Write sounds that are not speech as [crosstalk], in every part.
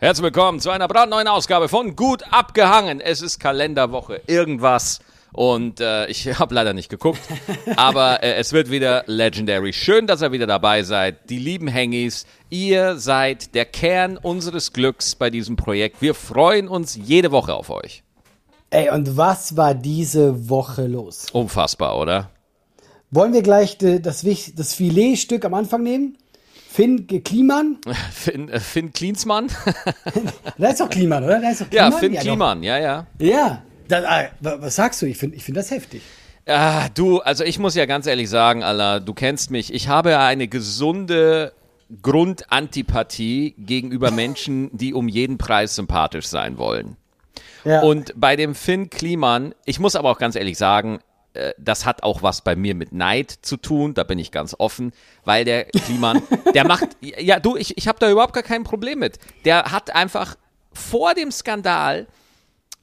Herzlich willkommen zu einer brandneuen Ausgabe von Gut abgehangen. Es ist Kalenderwoche irgendwas und äh, ich [laughs] habe leider nicht geguckt, [laughs] aber äh, es wird wieder legendary. Schön, dass ihr wieder dabei seid. Die lieben Hengis, ihr seid der Kern unseres Glücks bei diesem Projekt. Wir freuen uns jede Woche auf euch. Ey, und was war diese Woche los? Unfassbar, oder? Wollen wir gleich das, das Filetstück am Anfang nehmen? Finn Kliman? [laughs] Finn, äh, Finn Klinsmann? [laughs] da ist doch Kliman, oder? Da ist doch Kliman? Ja, Finn ja, Kliman, ja, ja. Ja, das, ah, was sagst du? Ich finde ich find das heftig. Ah, du, also ich muss ja ganz ehrlich sagen, Allah, du kennst mich. Ich habe eine gesunde Grundantipathie gegenüber Menschen, [laughs] die um jeden Preis sympathisch sein wollen. Ja. Und bei dem Finn Kliman, ich muss aber auch ganz ehrlich sagen, äh, das hat auch was bei mir mit Neid zu tun, da bin ich ganz offen, weil der Kliman, [laughs] der macht, ja du, ich, ich habe da überhaupt gar kein Problem mit. Der hat einfach vor dem Skandal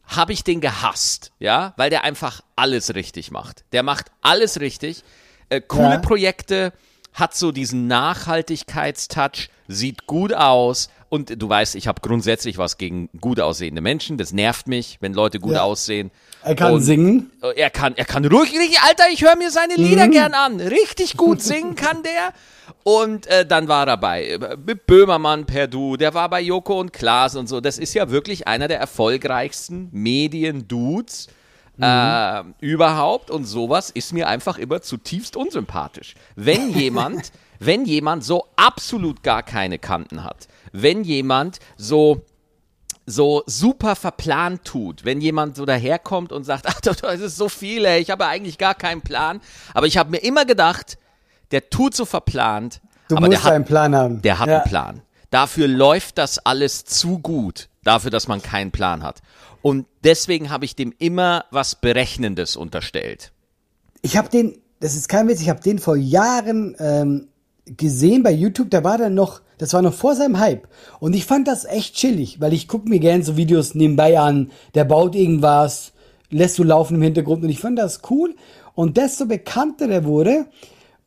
habe ich den gehasst, ja, weil der einfach alles richtig macht. Der macht alles richtig, äh, coole ja. Projekte, hat so diesen Nachhaltigkeitstouch, sieht gut aus und du weißt, ich habe grundsätzlich was gegen gut aussehende Menschen. Das nervt mich, wenn Leute gut ja. aussehen. Er kann und singen. Er kann, er kann ruhig, Alter, ich höre mir seine Lieder mhm. gern an. Richtig gut [laughs] singen kann der. Und äh, dann war er bei mit Böhmermann per Du, der war bei Joko und Klaas und so. Das ist ja wirklich einer der erfolgreichsten Medien-Dudes mhm. äh, überhaupt. Und sowas ist mir einfach immer zutiefst unsympathisch. Wenn [laughs] jemand, wenn jemand so absolut gar keine Kanten hat, wenn jemand so so super verplant tut, wenn jemand so daherkommt und sagt, [laughs] ach, das ist so viel, ey, ich habe eigentlich gar keinen Plan, aber ich habe mir immer gedacht, der tut so verplant, du aber musst der hat, einen Plan haben. Der hat ja. einen Plan. Dafür läuft das alles zu gut, dafür, dass man keinen Plan hat. Und deswegen habe ich dem immer was Berechnendes unterstellt. Ich habe den, das ist kein Witz, ich habe den vor Jahren ähm, gesehen bei YouTube, da war dann noch, das war noch vor seinem Hype. Und ich fand das echt chillig, weil ich gucke mir gerne so Videos nebenbei an, der baut irgendwas, lässt so laufen im Hintergrund und ich fand das cool. Und desto bekannter der wurde,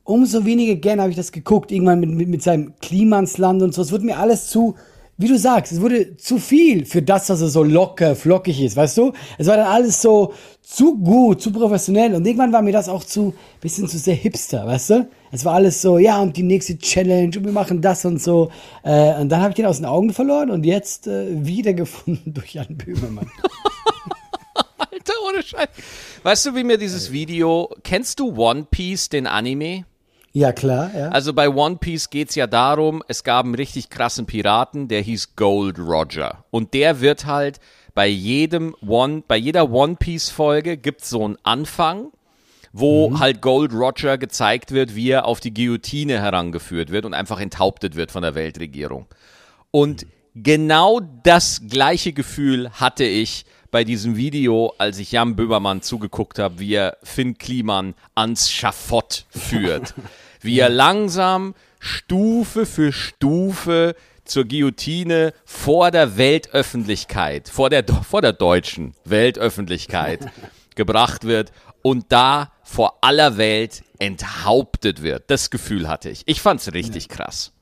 umso weniger gerne habe ich das geguckt, irgendwann mit, mit, mit seinem Klimansland und so. Es wurde mir alles zu, wie du sagst, es wurde zu viel für das, dass er so locker, flockig ist, weißt du? Es war dann alles so zu gut, zu professionell und irgendwann war mir das auch zu, bisschen zu sehr hipster, weißt du? Es war alles so, ja, und die nächste Challenge und wir machen das und so. Äh, und dann habe ich den aus den Augen verloren und jetzt äh, wiedergefunden [laughs] durch Jan Böhmermann. [laughs] Alter, ohne Scheiß. Weißt du, wie mir dieses Video, kennst du One Piece, den Anime? Ja, klar, ja. Also bei One Piece geht es ja darum, es gab einen richtig krassen Piraten, der hieß Gold Roger. Und der wird halt bei jedem One, bei jeder One Piece Folge gibt es so einen Anfang, wo mhm. halt Gold Roger gezeigt wird, wie er auf die Guillotine herangeführt wird und einfach enthauptet wird von der Weltregierung. Und genau das gleiche Gefühl hatte ich bei diesem Video, als ich Jan Böbermann zugeguckt habe, wie er Finn Kliman ans Schafott führt. [laughs] wie er langsam Stufe für Stufe zur Guillotine vor der Weltöffentlichkeit, vor der, vor der deutschen Weltöffentlichkeit [laughs] gebracht wird und da vor aller Welt enthauptet wird. Das Gefühl hatte ich. Ich fand es richtig krass.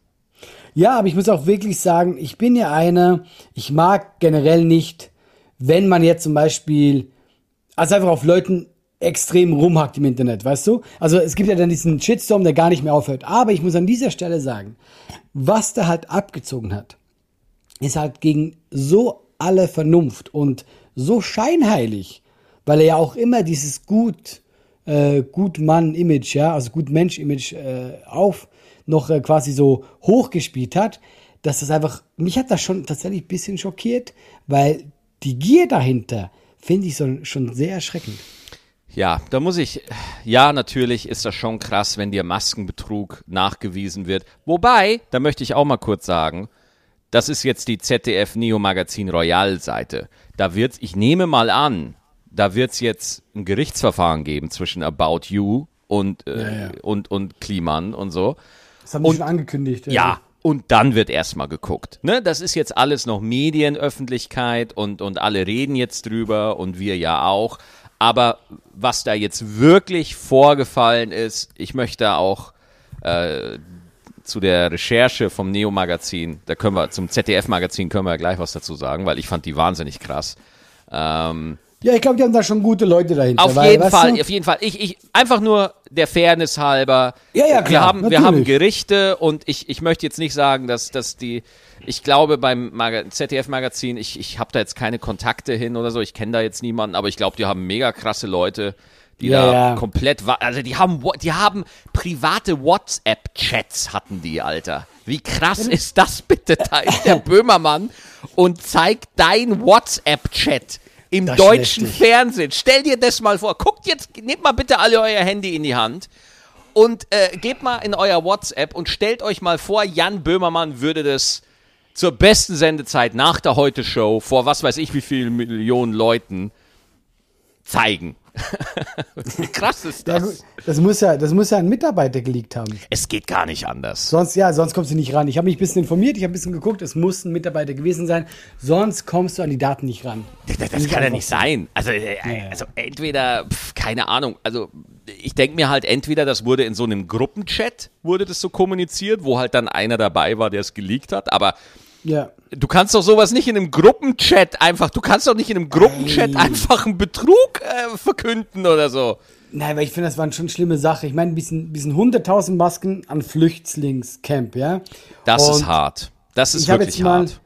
Ja, aber ich muss auch wirklich sagen, ich bin ja einer, ich mag generell nicht wenn man jetzt zum Beispiel, also einfach auf Leuten extrem rumhackt im Internet, weißt du? Also es gibt ja dann diesen Shitstorm, der gar nicht mehr aufhört. Aber ich muss an dieser Stelle sagen, was der halt abgezogen hat, ist halt gegen so alle Vernunft und so scheinheilig, weil er ja auch immer dieses gut, äh, gut Mann-Image, ja, also gut Mensch-Image äh, auf noch äh, quasi so hochgespielt hat, dass das einfach, mich hat das schon tatsächlich ein bisschen schockiert, weil die Gier dahinter finde ich so, schon sehr erschreckend. Ja, da muss ich, ja, natürlich ist das schon krass, wenn dir Maskenbetrug nachgewiesen wird. Wobei, da möchte ich auch mal kurz sagen, das ist jetzt die ZDF Neo Magazin Royal Seite. Da wird's, ich nehme mal an, da wird es jetzt ein Gerichtsverfahren geben zwischen About You und, äh, ja, ja. und, und Kliman und so. Das haben sie schon angekündigt. Ja, also und dann wird erstmal geguckt. Ne? Das ist jetzt alles noch Medienöffentlichkeit und, und alle reden jetzt drüber und wir ja auch. Aber was da jetzt wirklich vorgefallen ist, ich möchte auch äh, zu der Recherche vom Neo-Magazin, da können wir, zum ZDF-Magazin können wir gleich was dazu sagen, weil ich fand die wahnsinnig krass. Ähm, ja, ich glaube, die haben da schon gute Leute dahinter. auf weil, jeden Fall, du, auf jeden Fall. Ich, ich, einfach nur der Fairness halber. Ja, ja, wir klar, haben, wir haben Gerichte und ich, ich möchte jetzt nicht sagen, dass, dass die, ich glaube beim Maga ZDF-Magazin, ich, ich habe da jetzt keine Kontakte hin oder so, ich kenne da jetzt niemanden, aber ich glaube, die haben mega krasse Leute, die Ja, da ja. komplett, also die haben, die haben private WhatsApp-Chats hatten die, Alter. Wie krass ist das bitte? Da ist der [laughs] Böhmermann und zeigt dein WhatsApp-Chat im Das deutschen. Fernsehen. Stell dir das mal vor. Guckt jetzt, nehmt mal bitte alle euer Handy in die Hand und äh, gebt mal in euer WhatsApp und stellt euch mal vor, Jan Böhmermann würde das zur besten Sendezeit nach der Heute-Show vor was weiß ich wie vielen Millionen Leuten zeigen. [laughs] Krass ist ja, das? gut, das muss ja, das muss ja ein Mitarbeiter geleakt haben. es geht gar nicht anders. Sonst, ja, sonst kommst du nicht ran. Ich habe mich ein bisschen informiert, ich habe ein bisschen geguckt, es muss ein Mitarbeiter gewesen sein. Sonst kommst du an die Daten nicht ran. Das, das Nicht kann ja nicht sein. Also, äh, also entweder, pf, keine Ahnung, also ich denke mir halt entweder, das wurde in so einem Gruppenchat, wurde das so kommuniziert, wo halt dann einer dabei war, der es geleakt hat, aber Ja. du kannst doch sowas nicht in einem Gruppenchat einfach, du kannst doch nicht in einem Gruppenchat Nein. einfach einen Betrug äh, verkünden oder so. Nein, aber ich finde, das war schon eine schlimme Sache. Ich meine, ein bisschen, bisschen 100.000 Masken an Flüchtlingscamp, ja. Das Und ist hart. Das ist Ich habe wirklich jetzt mal hart.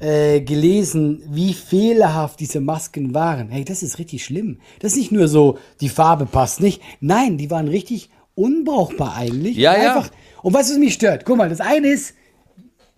äh, gelesen, wie fehlerhaft diese Masken waren. Hey, das ist richtig schlimm. Das ist nicht nur so, die Farbe passt nicht. Nein, die waren richtig unbrauchbar eigentlich. Ja, ja. Und was es mich stört, guck mal, das eine ist,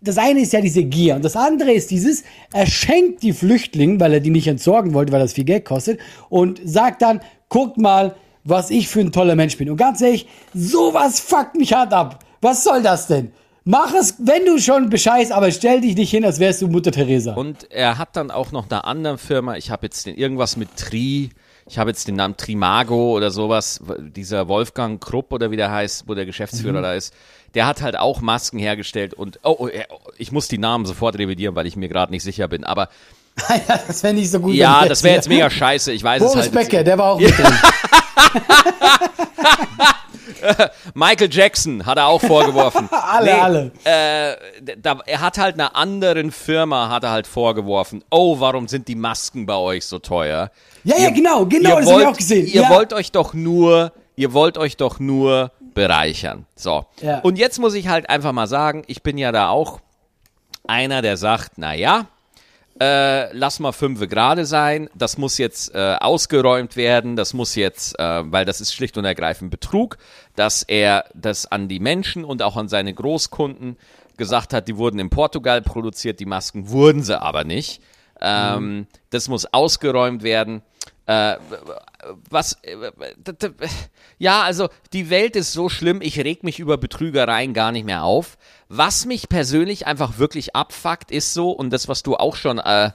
das eine ist ja diese Gier und das andere ist dieses, er schenkt die Flüchtlinge, weil er die nicht entsorgen wollte, weil das viel Geld kostet und sagt dann, guckt mal, was ich für ein toller Mensch bin. Und ganz ehrlich, sowas fuckt mich hart ab. Was soll das denn? Mach es, wenn du schon bescheißt, aber stell dich nicht hin, als wärst du Mutter Teresa. Und er hat dann auch noch einer anderen Firma, ich habe jetzt den, irgendwas mit Tri, ich habe jetzt den Namen Trimago oder sowas, dieser Wolfgang Krupp oder wie der heißt, wo der Geschäftsführer da ist, der hat halt auch Masken hergestellt und, oh, oh, ich muss die Namen sofort revidieren, weil ich mir gerade nicht sicher bin, aber [laughs] ja, das wäre nicht so gut. ja, das wäre jetzt mega scheiße, ich weiß es Boris halt. Becker, der war auch [laughs] mit drin. [laughs] Michael Jackson hat er auch vorgeworfen. Alle, alle. Äh, da, er hat halt einer anderen Firma hat er halt vorgeworfen, oh, warum sind die Masken bei euch so teuer? Ja, ja, genau, genau, ihr das wollt, habe ich auch gesehen. Ihr ja. wollt euch doch nur, ihr wollt euch doch nur bereichern. So. Ja. Und jetzt muss ich halt einfach mal sagen, ich bin ja da auch einer, der sagt, na ja, äh, lass mal fünfe gerade sein, das muss jetzt äh, ausgeräumt werden, das muss jetzt, äh, weil das ist schlicht und ergreifend Betrug, dass er das an die Menschen und auch an seine Großkunden gesagt hat, die wurden in Portugal produziert, die Masken wurden sie aber nicht. Ähm, Das muss ausgeräumt werden. Äh, was, äh, ja, also die Welt ist so schlimm, ich reg mich über Betrügereien gar nicht mehr auf. Was mich persönlich einfach wirklich abfuckt, ist so, und das, was du auch schon äh,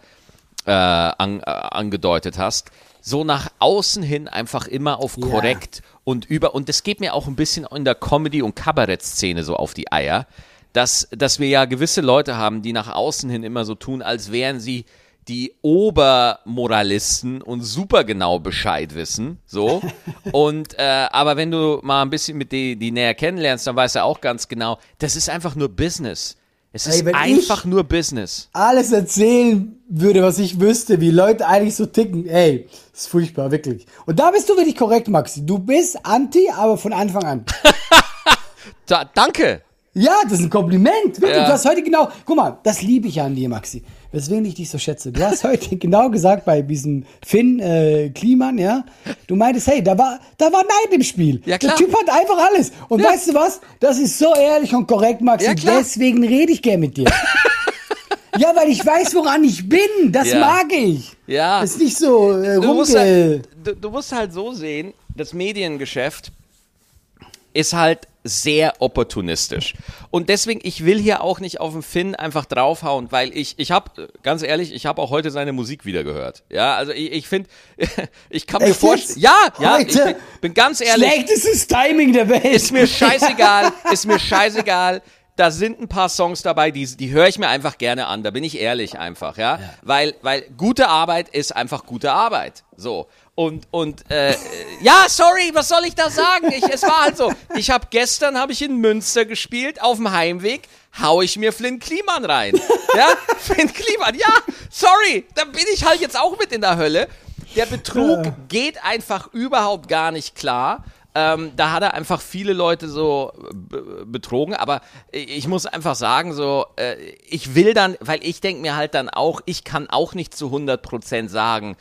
äh, an, äh, angedeutet hast, so nach außen hin einfach immer auf korrekt und über, und das geht mir auch ein bisschen in der Comedy- und Kabarettszene so auf die Eier, dass, dass wir ja gewisse Leute haben, die nach außen hin immer so tun, als wären sie die Obermoralisten und super genau Bescheid wissen, so. [laughs] Und äh, aber wenn du mal ein bisschen mit die, die näher kennenlernst, dann weißt du auch ganz genau, das ist einfach nur Business. Es ist Ey, einfach nur Business. alles erzählen würde, was ich wüsste, wie Leute eigentlich so ticken, ey, ist furchtbar, wirklich. Und da bist du wirklich korrekt, Maxi. Du bist anti, aber von Anfang an. [laughs] Da, danke. Ja, das ist ein Kompliment. Wirklich, Ja. du hast heute genau, guck mal, das liebe ich ja an dir, Maxi. Weswegen ich dich so schätze. Du hast [laughs] heute genau gesagt bei diesem Finn äh, Kliman, ja, du meintest, hey, da war, da war Neid im Spiel. Ja, klar. Der Typ hat einfach alles. Und Ja. weißt du was? Das ist so ehrlich und korrekt, Maxi. Ja. Deswegen rede ich gern mit dir. [laughs] ja, weil ich weiß, woran ich bin. Das Ja. mag ich. Ja. Das ist nicht so äh, du musst, halt, du, du musst halt so sehen, das Mediengeschäft ist halt sehr opportunistisch. Und deswegen, ich will hier auch nicht auf den Finn einfach draufhauen, weil ich, ich habe, ganz ehrlich, ich habe auch heute seine Musik wieder gehört. Ja, also ich, ich finde, [laughs] ich kann mir vorstellen, ja, ja, ich bin, bin ganz ehrlich, Schlechtestes Timing der Welt. ist mir scheißegal, [laughs] ist mir scheißegal. Da sind ein paar Songs dabei, die, die höre ich mir einfach gerne an. Da bin ich ehrlich einfach, ja? Weil, weil gute Arbeit ist einfach gute Arbeit. So. Und, und äh, ja, sorry, was soll ich da sagen? Ich, es war halt so. Ich habe gestern habe ich in Münster gespielt, auf dem Heimweg hau ich mir Flynn Kliman rein. Ja, [laughs] Flynn Kliman, ja, sorry, da bin ich halt jetzt auch mit in der Hölle. Der Betrug geht einfach überhaupt gar nicht klar. Ähm, da hat er einfach viele Leute so betrogen, aber ich muss einfach sagen, so, äh, ich will dann, weil ich denke mir halt dann auch, ich kann auch nicht zu 100% sagen,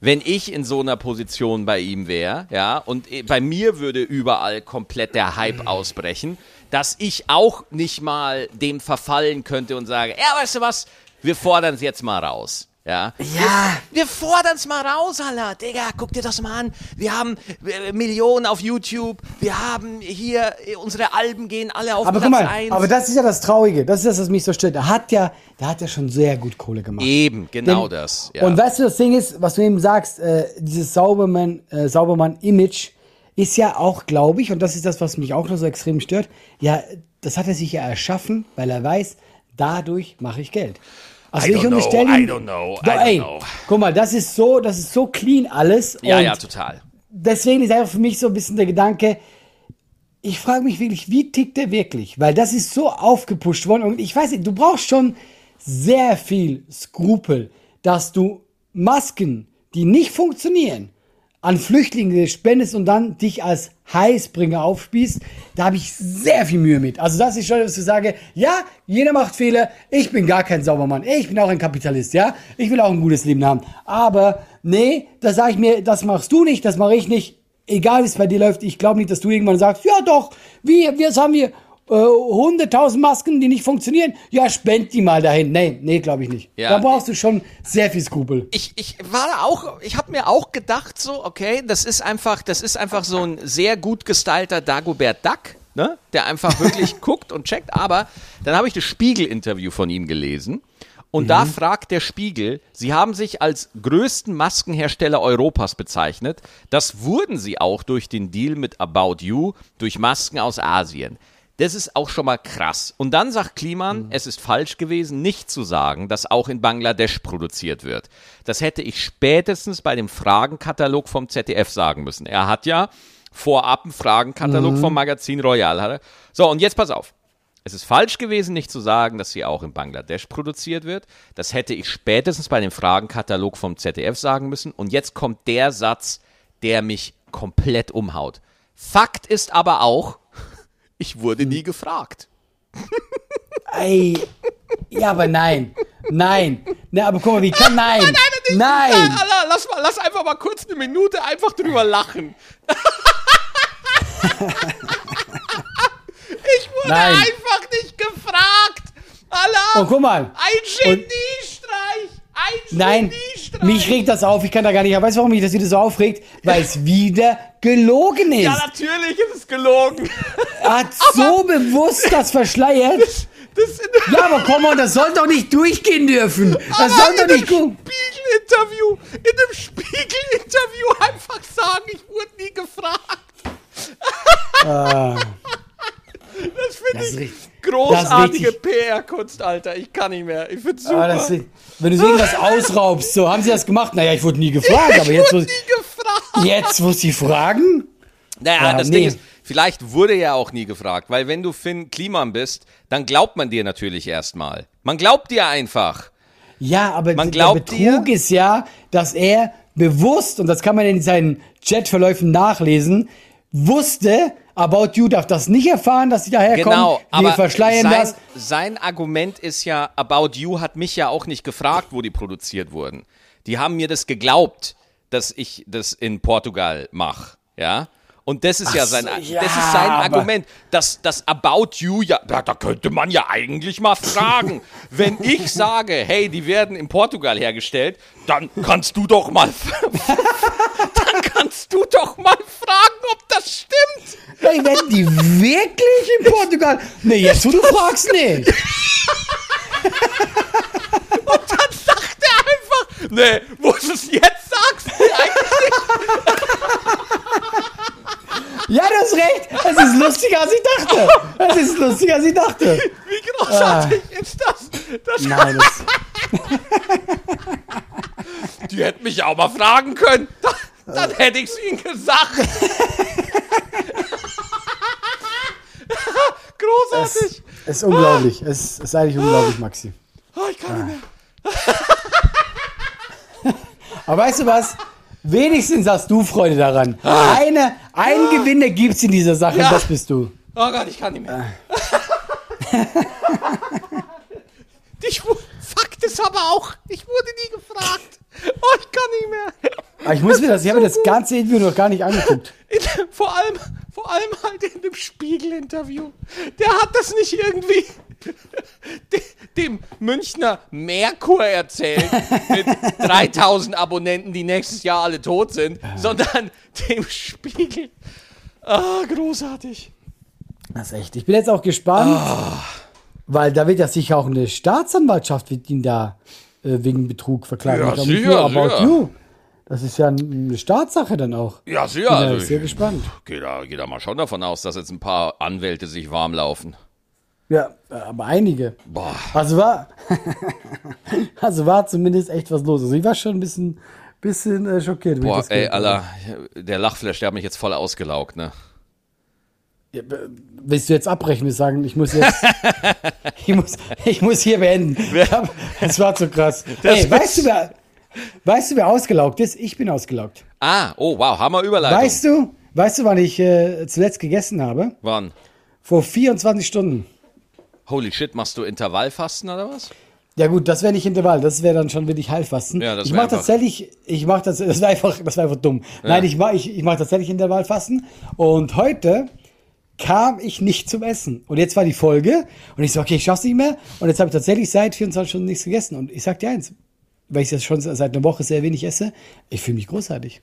wenn ich in so einer Position bei ihm wäre, ja, und bei mir würde überall komplett der Hype ausbrechen, dass ich auch nicht mal dem verfallen könnte und sage, ja, weißt du was, wir fordern es jetzt mal raus. Ja. ja. Wir, wir fordern es mal raus, Alter. Digga, guck dir das mal an. Wir haben äh, Millionen auf YouTube. Wir haben hier, äh, unsere Alben gehen alle auf aber Platz guck mal, 1. Aber das ist ja das Traurige. Das ist das, was mich so stört. Da hat ja, da hat ja schon sehr gut Kohle gemacht. Eben, genau Denn, das. Ja. Und weißt du, das Ding ist, was du eben sagst, äh, dieses Saubermann, äh, Saubermann-Image ist ja auch, glaube ich, und das ist das, was mich auch noch so extrem stört, ja, das hat er sich ja erschaffen, weil er weiß, dadurch mache ich Geld. Also I ich don't unterstelle know, I don't know, I don't ey, know. guck mal, das ist so, das ist so clean alles. ja, ja, total. deswegen ist einfach für mich so ein bisschen der Gedanke, ich frage mich wirklich, wie tickt der wirklich? Weil das ist so aufgepusht worden und ich weiß nicht, du brauchst schon sehr viel Skrupel, dass du Masken, die nicht funktionieren, an Flüchtlinge spendest und dann dich als Heißbringer aufspießt, da habe ich sehr viel Mühe mit. Also das ist schon, dass ich sage, ja, jeder macht Fehler, ich bin gar kein Saubermann, ich bin auch ein Kapitalist, ja, ich will auch ein gutes Leben haben. Aber nee, da sage ich mir, das machst du nicht, das mache ich nicht, egal wie es bei dir läuft, ich glaube nicht, dass du irgendwann sagst, ja doch, wir, jetzt haben wir äh, 100.000 Masken, die nicht funktionieren, ja, spend die mal dahin. Nee, nee, glaube ich nicht. Ja. Da brauchst du schon sehr viel Skrupel. ich, ich war da auch, ich habe mir auch gedacht, so, okay, das ist einfach, das ist einfach so ein sehr gut gestylter Dagobert Duck, ne? Der einfach [laughs] wirklich guckt und checkt. Aber dann habe ich das Spiegel-Interview von ihm gelesen. Und da fragt der Spiegel, Sie haben sich als größten Maskenhersteller Europas bezeichnet. Das wurden Sie auch durch den Deal mit About You, durch Masken aus Asien. Das ist auch schon mal krass. Und dann sagt Kliman, es ist falsch gewesen, nicht zu sagen, dass auch in Bangladesch produziert wird. Das hätte ich spätestens bei dem Fragenkatalog vom ZDF sagen müssen. Er hat ja vorab einen Fragenkatalog vom Magazin Royal. So, und jetzt pass auf. Es ist falsch gewesen, nicht zu sagen, dass sie auch in Bangladesch produziert wird. Das hätte ich spätestens bei dem Fragenkatalog vom ZDF sagen müssen. Und jetzt kommt der Satz, der mich komplett umhaut. Fakt ist aber auch, ich wurde nie gefragt. Ey, ja, aber nein. Nein. Ne, aber guck mal, wie kann [laughs] nein? Nein. Alter, lass, mal, lass einfach mal kurz eine Minute einfach drüber lachen. [laughs] ich wurde Nein. einfach nicht gefragt. Alter, Und guck mal. ein Geniestreich. Ein Nein, Geniestreich. mich regt das auf. Ich kann da gar nicht. Weißt du, warum mich das wieder so aufregt? Weil es [laughs] wieder gelogen ist. Ja, natürlich ist es gelogen. Er hat so bewusst das verschleiert. Das sind Ja, aber komm mal, das soll doch nicht durchgehen dürfen. Das soll doch nicht gut. Spiegel-Interview, in einem Spiegel-Interview einfach sagen, ich wurde nie gefragt. Das finde Das ist ich großartige das PR-Kunst, Alter. Ich kann nicht mehr. Ich find's super. Aber das, wenn du so irgendwas ausraubst, so haben sie das gemacht. Naja, ich wurde nie gefragt, aber jetzt, wo, nie gefragt. jetzt, wo sie fragen. Naja, Ja, das nee. Ding ist, vielleicht wurde ja auch nie gefragt, weil wenn du Finn Kliman bist, dann glaubt man dir natürlich erstmal. Man glaubt dir einfach. Ja, aber Man der glaubt Betrug dir- ist ja, dass er bewusst, und das kann man in seinen Chatverläufen nachlesen, wusste, About You darf das nicht erfahren, dass sie daherkommen. Genau, Wir aber verschleiern sein, das. sein Argument ist ja, About You hat mich ja auch nicht gefragt, wo die produziert wurden. Die haben mir das geglaubt, dass ich das in Portugal mache, ja. Und das ist ja Ach so, sein, ja, das ist sein Argument, dass das About You ja, da, da könnte man ja eigentlich mal fragen. [laughs] Wenn ich sage, hey, die werden in Portugal hergestellt, dann kannst du doch mal, [laughs] dann kannst du doch mal fragen, ob das stimmt. Ey, werden die wirklich in Portugal? Nee, jetzt wo du fragst, nicht. [laughs] Dann sagt er einfach, nee, wo du es jetzt sagst, eigentlich Ja, du hast recht. Es ist lustiger, als ich dachte. Es ist lustiger, als ich dachte. Wie großartig ist das? das Nein, das, [laughs] die hätten mich auch mal fragen können. Dann hätte ich es Ihnen gesagt. [laughs] Großartig. Es ist unglaublich. Es ist eigentlich unglaublich, Maxi. Oh, ich kann nicht mehr. Aber weißt du was? Wenigstens hast du Freude daran. Eine, ein Gewinner gibt's in dieser Sache, Ja. das bist du. Oh Gott, ich kann nicht mehr. [laughs] ich, wu- Fakt ist aber auch, ich wurde nie gefragt. Oh, ich kann nicht mehr. Aber ich muss mir das, ich habe mir das ganze Interview noch gar nicht angeguckt. [laughs] In, vor allem, vor allem halt in dem Spiegel-Interview. Der hat das nicht irgendwie dem Münchner Merkur erzählt mit 3000 Abonnenten, die nächstes Jahr alle tot sind, sondern dem Spiegel. Ah, großartig. Das ist echt. Ich bin jetzt auch gespannt, weil da wird ja sicher auch eine Staatsanwaltschaft wird ihn da äh, wegen Betrug verklagen. Ja, nicht sicher, nur About sicher. You. Das ist ja eine Staatssache dann auch. Ja, Bin sicher. da Also sehr gespannt. gehe da, geh da mal schon davon aus, dass jetzt ein paar Anwälte sich warm laufen. Ja, aber einige. Boah. Also war, [laughs] also war zumindest echt was los. Also ich war schon ein bisschen, bisschen äh, schockiert. Boah, ey. Alter, der Lachflash, der hat mich jetzt voll ausgelaugt, ne? Ja, b- willst du jetzt abbrechen und sagen, ich muss jetzt, [laughs] ich muss, ich muss hier beenden. Das war zu krass. Das Ey, weißt du, wer, weißt du, wer ausgelaugt ist? Ich bin ausgelaugt. Ah, oh, wow, Hammer Überleitung. Weißt du, weißt du, wann ich äh, zuletzt gegessen habe? Wann? Vor 24 Stunden. Holy shit, machst du Intervallfasten oder was? Ja gut, das wäre nicht Intervall, das wäre dann schon wirklich Heilfasten. Ja, das ich mache tatsächlich, ich mache das, das war einfach, das war einfach dumm. Nein, ich mache ich, ich mach tatsächlich Intervallfasten und heute kam ich nicht zum Essen. Und jetzt war die Folge und ich so, okay, ich schaff's nicht mehr und jetzt habe ich tatsächlich seit 24 Stunden nichts gegessen und ich sag dir eins, weil ich das schon seit einer Woche sehr wenig esse, ich fühle mich großartig.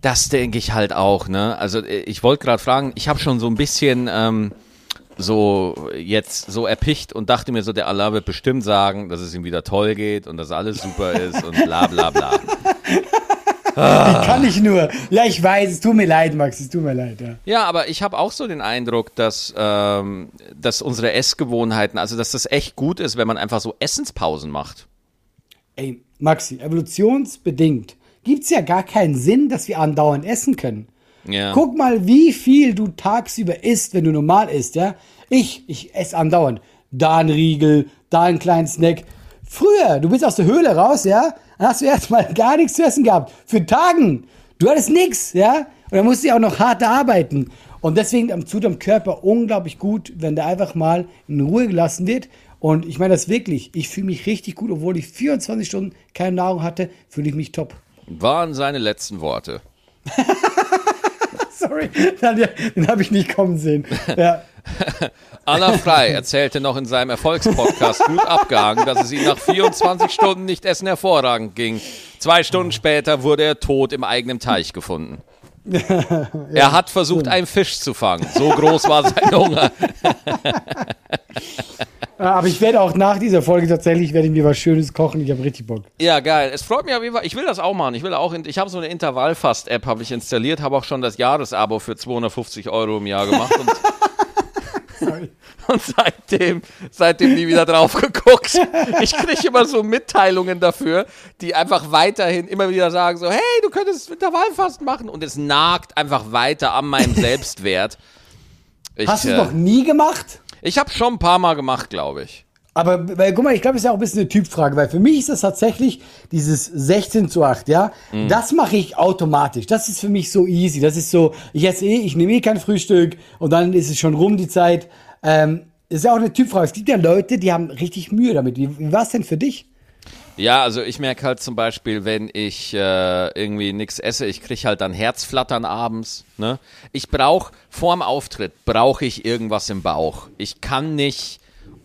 Das denke ich halt auch, ne? Also äh, ich wollte gerade fragen, ich habe schon so ein bisschen ähm, so jetzt so erpicht und dachte mir so, der Allah wird bestimmt sagen, dass es ihm wieder toll geht und dass alles super ist und bla bla bla. [laughs] Wie kann ich nur? Ja, ich weiß, es tut mir leid, Max, es tut mir leid, ja. Ja, aber ich habe auch so den Eindruck, dass, ähm, dass unsere Essgewohnheiten, also dass das echt gut ist, wenn man einfach so Essenspausen macht. Ey, Maxi, evolutionsbedingt gibt's ja gar keinen Sinn, dass wir andauernd essen können. Ja. Guck mal, wie viel du tagsüber isst, wenn du normal isst, ja? Ich, ich esse andauernd. Da ein Riegel, da einen kleinen Snack. Früher, du bist aus der Höhle raus, ja? Dann hast du erstmal [laughs] gar nichts zu essen gehabt. Für Tagen. Du hattest nichts, ja? Und dann musst du ja auch noch hart arbeiten. Und deswegen am- tut dem Körper unglaublich gut, wenn der einfach mal in Ruhe gelassen wird. Und ich meine das wirklich. Ich fühle mich richtig gut, obwohl ich 24 Stunden keine Nahrung hatte, fühle ich mich top. Waren seine letzten Worte. [laughs] Sorry, den, den habe ich nicht kommen sehen. [laughs] Ja. [laughs] Allah Frei erzählte noch in seinem Erfolgspodcast gut abgehangen, dass es ihm nach 24 Stunden nicht essen hervorragend ging. Zwei Stunden später wurde er tot im eigenen Teich gefunden. [laughs] er hat versucht, einen Fisch zu fangen. So groß war sein [laughs] Hunger. Ja, Aber ich werde auch nach dieser Folge tatsächlich, werde ich mir was Schönes kochen. Ich habe richtig Bock. Ja, geil. Es freut mich auf jeden Fall. Ich will das auch machen. Ich will auch, in, ich habe so eine Intervallfast-App habe ich installiert, habe auch schon das Jahresabo für 250 Euro im Jahr gemacht und, Sorry. [laughs] und seitdem, seitdem nie wieder drauf geguckt. Ich kriege immer so Mitteilungen dafür, die einfach weiterhin immer wieder sagen so, hey, du könntest Intervallfasten machen und es nagt einfach weiter an meinem [laughs] Selbstwert. Ich, Hast du es äh, noch nie gemacht? ich habe schon ein paar Mal gemacht, glaube ich. Aber weil, guck mal, ich glaube, es ist ja auch ein bisschen eine Typfrage, weil für mich ist das tatsächlich dieses 16 zu 8, ja. Mhm. Das mache ich automatisch. Das ist für mich so easy. Das ist so, ich esse eh, ich nehme eh kein Frühstück und dann ist es schon rum die Zeit. Ähm, ist ja auch eine Typfrage. Es gibt ja Leute, die haben richtig Mühe damit. Wie, wie war es denn für dich? Ja, also ich merke halt zum Beispiel, wenn ich äh, irgendwie nichts esse, ich kriege halt dann Herzflattern abends. Ne? Ich brauche, vorm Auftritt, brauche ich irgendwas im Bauch. Ich kann nicht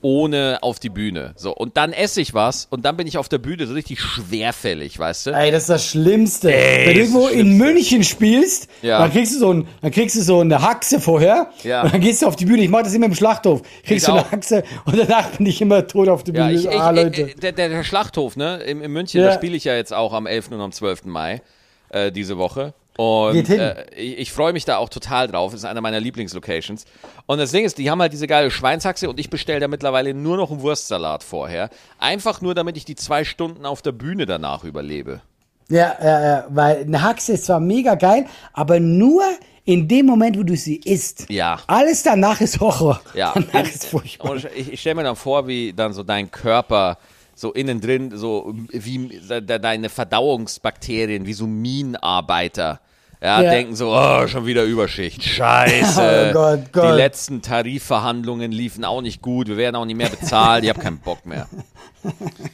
ohne auf die Bühne. So, und dann esse ich was und dann bin ich auf der Bühne so richtig schwerfällig, weißt du? Ey, das ist das Schlimmste. Ey, Wenn du irgendwo in. München spielst, Ja. dann kriegst du so ein, dann kriegst du so eine Haxe vorher Ja. und dann gehst du auf die Bühne. Ich mache das immer im Schlachthof. Kriegst Ich du eine auch. Haxe und danach bin ich immer tot auf der Ja, Bühne. ich, ich, ah, ich, Leute. der, der, der Schlachthof, ne, in, in München, Ja. da spiele ich ja jetzt auch am 11. und am 12. Mai äh, diese Woche. Und Geht hin. äh, ich, ich freue mich da auch total drauf. Das ist einer meiner Lieblingslocations. Und das Ding ist, die haben halt diese geile Schweinshaxe und ich bestelle da mittlerweile nur noch einen Wurstsalat vorher. Einfach nur, damit ich die zwei Stunden auf der Bühne danach überlebe. Ja, ja, ja, weil eine Haxe ist zwar mega geil, aber nur in dem Moment, wo du sie isst. Ja. Alles danach ist Horror. Ja. [laughs] Danach ist furchtbar. Und ich, ich stelle mir dann vor, wie dann so dein Körper so innen drin, so wie de- de- deine Verdauungsbakterien, wie so Minenarbeiter. Ja, Ja. denken so, oh, schon wieder Überschicht. [laughs] Scheiße. Oh Gott, Die Gott. letzten Tarifverhandlungen liefen auch nicht gut. Wir werden auch nicht mehr bezahlt. Ich habe keinen Bock mehr. [laughs]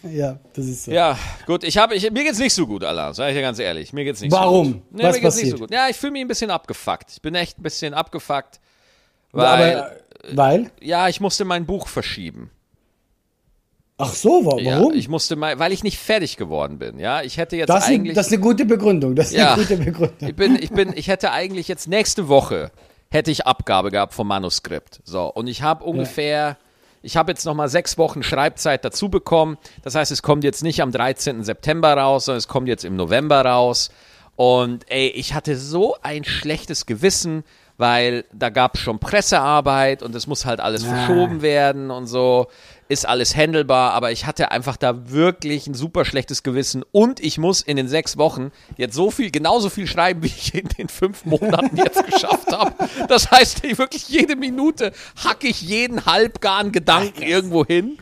Ja, das ist so. Ja, gut, ich habe, ich, mir geht's nicht so gut, Allah, sag ich dir ganz ehrlich. Mir geht's nicht so Warum? gut. Nee, Was mir geht's nicht passiert? so gut. Ja, ich fühle mich ein bisschen abgefuckt. Ich bin echt ein bisschen abgefuckt. Weil, aber, weil? ja, ich musste mein Buch verschieben. Ach so, wa- Ja, warum? ich musste mal, weil ich nicht fertig geworden bin. Ja, ich hätte jetzt das, ist eine, eigentlich. das ist eine gute Begründung. Das ist ja, eine gute Begründung. ich bin, ich bin, ich hätte eigentlich jetzt nächste Woche hätte ich Abgabe gehabt vom Manuskript. So und ich habe ungefähr, ich habe jetzt noch mal sechs Wochen Schreibzeit dazu bekommen. Das heißt, es kommt jetzt nicht am 13. September raus, sondern es kommt jetzt im November raus. Und ey, ich hatte so ein schlechtes Gewissen, weil da gab es schon Pressearbeit und es muss halt alles verschoben werden und so. Ist alles handelbar, aber ich hatte einfach da wirklich ein super schlechtes Gewissen und ich muss in den sechs Wochen jetzt so viel, genauso viel schreiben, wie ich in den fünf Monaten jetzt [laughs] geschafft habe. Das heißt, ich wirklich jede Minute hacke ich jeden halbgaren Gedanken irgendwo hin.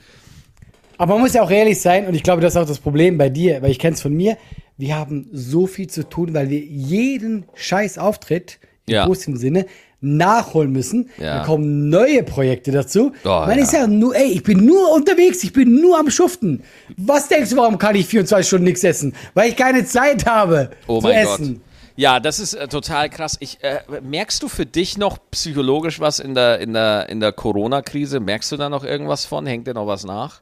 Aber man muss ja auch ehrlich sein, und ich glaube, das ist auch das Problem bei dir, weil ich kenne es von mir. Wir haben so viel zu tun, weil wir jeden scheiß Auftritt im Ja. positiven Sinne nachholen müssen. Ja. Da kommen neue Projekte dazu. Oh, Man ja. ist ja nur, ey, ich bin nur unterwegs, ich bin nur am Schuften. Was denkst du, warum kann ich 24 Stunden nichts essen? Weil ich keine Zeit habe Oh zu essen. Gott. Ja, das ist äh, total krass. Ich, äh, merkst du für dich noch psychologisch was in der, in der, in der Corona-Krise? Merkst du da noch irgendwas von? Hängt dir noch was nach?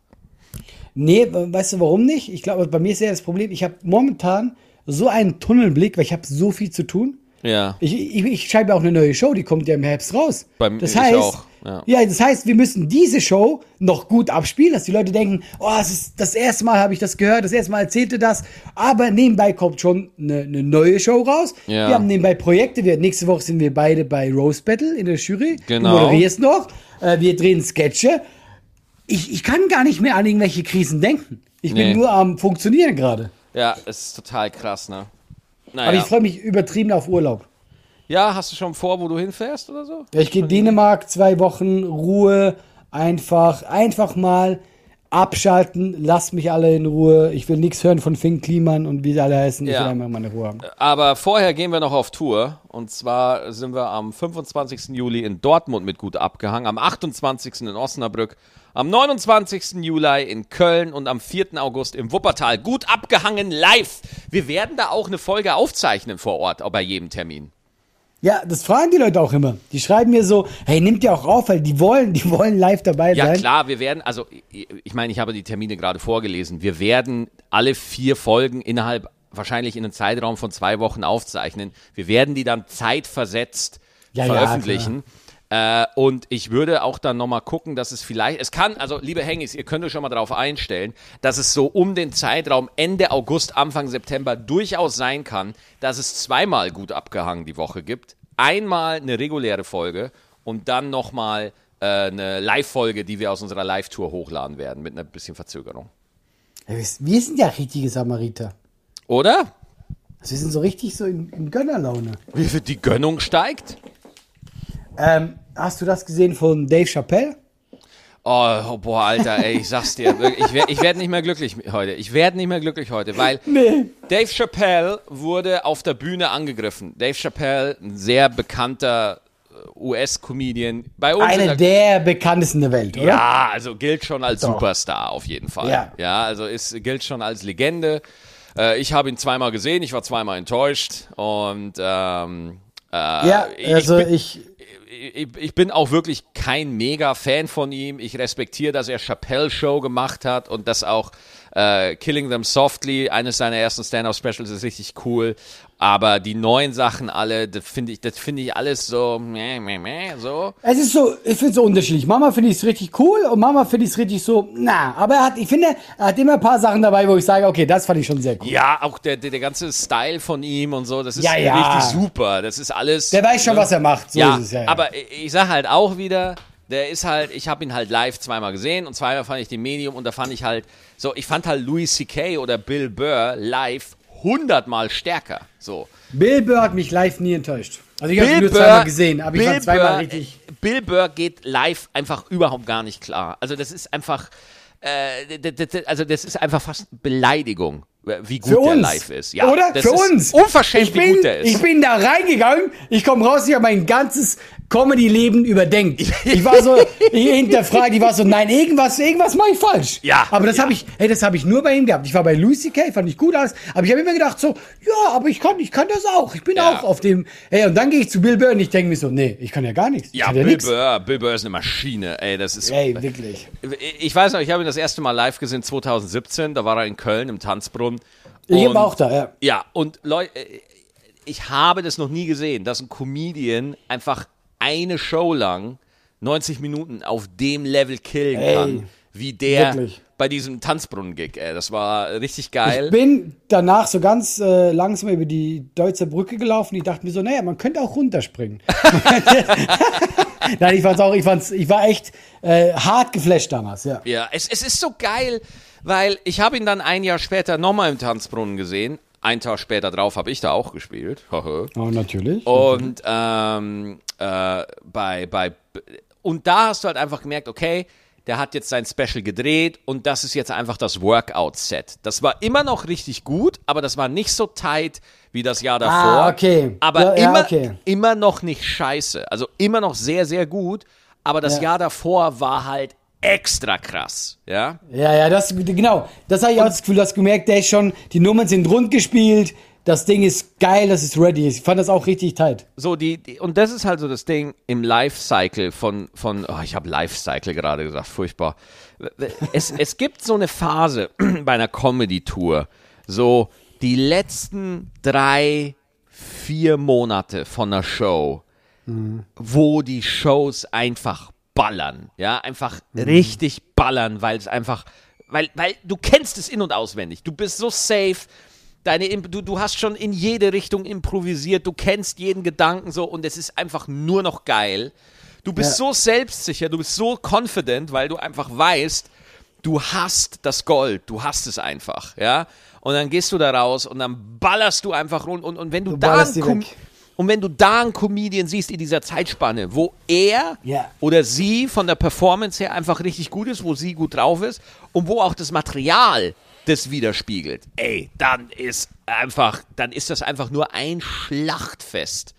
Nee, we- weißt du warum nicht? Ich glaube, bei mir ist ja das Problem, ich habe momentan so einen Tunnelblick, weil ich habe so viel zu tun. Ja. Ich, ich, ich schreibe auch eine neue Show, die kommt ja im Herbst raus. Beim- das heißt, auch, ja. das heißt, wir müssen diese Show noch gut abspielen, dass die Leute denken, oh, es ist das erste Mal habe ich das gehört, das erste Mal erzählte das. Aber nebenbei kommt schon eine, eine neue Show raus. Ja. Wir haben nebenbei Projekte. Wir, nächste Woche sind wir beide bei Rose Battle in der Jury. Genau. Du moderierst noch. Äh, wir drehen Sketche. Ich, ich kann gar nicht mehr an irgendwelche Krisen denken. Ich Nee. bin nur am Funktionieren gerade. Ja, es ist total krass, ne? Aber Naja. ich freue mich übertrieben auf Urlaub. Ja, hast du schon vor, wo du hinfährst oder so? Ja, ich gehe Dänemark, zwei Wochen Ruhe, einfach, einfach mal abschalten, lasst mich alle in Ruhe. Ich will nichts hören von Finn Kliman und wie sie alle heißen. Ich Ja. will einfach meine Ruhe haben. Aber vorher gehen wir noch auf Tour. Und zwar sind wir am 25. Juli in Dortmund mit gut abgehangen, am 28. in Osnabrück, am 29. Juli in Köln und am 4. August im Wuppertal. Gut abgehangen live. Wir werden da auch eine Folge aufzeichnen vor Ort, bei jedem Termin. Ja, das fragen die Leute auch immer. Die schreiben mir so, hey, nimmt ihr auch auf, weil die wollen, die wollen live dabei Ja, sein. klar, wir werden, also ich- meine, ich habe die Termine gerade vorgelesen. Wir werden alle vier Folgen innerhalb, wahrscheinlich in einem Zeitraum von zwei Wochen aufzeichnen. Wir werden die dann zeitversetzt Ja, ja, veröffentlichen. Äh, und ich würde auch dann nochmal gucken, dass es vielleicht, es kann, also liebe Hengis, ihr könnt euch schon mal darauf einstellen, dass es so um den Zeitraum Ende August, Anfang September durchaus sein kann, dass es zweimal gut abgehangen die Woche gibt. Einmal eine reguläre Folge und dann nochmal äh, eine Live-Folge, die wir aus unserer Live-Tour hochladen werden, mit einer bisschen Verzögerung. Wir- Wir sind ja richtige Samariter. Oder? Also wir sind so richtig so in, in Gönnerlaune. Wie viel die Gönnung steigt? Ähm, hast du das gesehen von Dave Chappelle? Oh, boah, Alter, ey, ich sag's dir, ich werde ich werd nicht mehr glücklich heute. Ich werde nicht mehr glücklich heute, weil Nee. Dave Chappelle wurde auf der Bühne angegriffen. Dave Chappelle, ein sehr bekannter äh, US-Comedian. Bei uns in Einer der bekanntesten der Welt, oder? Ja, also gilt schon als Doch. Superstar auf jeden Fall. Ja. ja also ist, gilt schon als Legende. Äh, ich habe ihn zweimal gesehen, ich war zweimal enttäuscht und ähm, äh, Ja, also ich, ich, ich bin auch wirklich kein mega Fan von ihm. Ich respektiere, dass er Chappelle Show gemacht hat und dass auch äh, Killing Them Softly, eines seiner ersten Stand-Up-Specials, ist richtig cool. Aber die neuen Sachen alle, das finde ich, das finde ich alles so, meh, meh, meh, so. Es ist so, ich finde es so unterschiedlich. Mama finde ich es richtig cool und Mama finde ich es richtig so, na. Aber er hat, ich finde, er hat immer ein paar Sachen dabei, wo ich sage, okay, das fand ich schon sehr cool. Ja, auch der, der, der ganze Style von ihm und so, das ist Ja, ja. richtig super. Das ist alles. Der weiß schon, was er macht. So ja, ist es ja. ja. aber ich, ich sag halt auch wieder, der ist halt, ich habe ihn halt live zweimal gesehen und zweimal fand ich den Medium und da fand ich halt, so, ich fand halt Louis C.K. oder Bill Burr live hundertmal stärker. So. Bill Burr hat mich live nie enttäuscht. Also ich habe ihn nur Burr, zweimal gesehen, aber ich Bill war zweimal Burr, richtig. Bill Burr geht live einfach überhaupt gar nicht klar. Also das ist einfach, äh, also das ist einfach fast Beleidigung, wie gut der live ist. Ja, Oder? Für ist uns. Unverschämt, ich wie bin, gut der ist. Ich bin da reingegangen, ich komme raus, ich habe mein ganzes Comedy-Leben überdenkt. Ich war so, [laughs] ich hinterfrage, ich war so, nein, irgendwas, irgendwas mache ich falsch. Ja, Aber das ja. habe ich, hey, das habe ich nur bei ihm gehabt. Ich war bei Lucy Kay, fand ich gut alles, aber ich habe immer gedacht so, ja, aber ich kann, ich kann das auch. Ich bin Ja. auch auf dem, hey, und dann gehe ich zu Bill Burr und ich denke mir so, nee, ich kann ja gar nichts. Ich ja, ja Bill nix. Burr, Bill Burr ist eine Maschine. Ey, das ist. Ey, wirklich. Ich weiß noch, ich habe ihn das erste Mal live gesehen 2017. Da war er in Köln im Tanzbrunnen. Ich Und- war auch da, ja. Ja, und Leute, ich habe das noch nie gesehen, dass ein Comedian einfach eine Show lang 90 Minuten auf dem Level killen Ey, kann, wie der wirklich. bei diesem Tanzbrunnen-Gig. Das war richtig geil. Ich bin danach so ganz äh, langsam über die Deutsche Brücke gelaufen. Ich dachte mir so, naja, man könnte auch runterspringen. [laughs] Nein, ich fand's auch, ich fand's, ich war echt äh, hart geflasht damals, ja. Ja, es, es ist so geil, weil ich habe ihn dann ein Jahr später nochmal im Tanzbrunnen gesehen. Ein Tag später drauf habe ich da auch gespielt. [laughs] Oh, natürlich. Und ähm, äh, bei, bei und da hast du halt einfach gemerkt, okay, der hat jetzt sein Special gedreht und das ist jetzt einfach das Workout-Set. Das war immer noch richtig gut, aber das war nicht so tight wie das Jahr davor. Ah, okay. Aber Ja, ja, immer, okay. immer noch nicht scheiße. Also immer noch sehr, sehr gut. Aber das Ja. Jahr davor war halt extra krass. Ja. Ja, ja, das, genau. Das habe ich auch das Gefühl, du hast gemerkt, der ist schon, die Nummern sind rund gespielt, das Ding ist geil, das ist ready. Ich fand das auch richtig tight. So, die, die, und das ist halt so das Ding im Life-Cycle von, von oh, ich habe Life-Cycle gerade gesagt, furchtbar. Es, es gibt so eine Phase [clears throat] bei einer Comedy-Tour, so die letzten drei, vier Monate von einer Show, wo die Shows einfach ballern, ja, einfach richtig ballern, weil es einfach, weil, weil du kennst es in- und auswendig, du bist so safe, deine, du, du hast schon in jede Richtung improvisiert, du kennst jeden Gedanken so und es ist einfach nur noch geil. Du bist Ja. so selbstsicher, du bist so confident, weil du einfach weißt, du hast das Gold, du hast es einfach, ja. Und dann gehst du da raus und dann ballerst du einfach rund und, und wenn du, Du da einen. Und wenn du da einen Comedian siehst in dieser Zeitspanne, wo er Ja. oder sie von der Performance her einfach richtig gut ist, wo sie gut drauf ist und wo auch das Material das widerspiegelt, ey, dann ist einfach, dann ist das einfach nur ein Schlachtfest.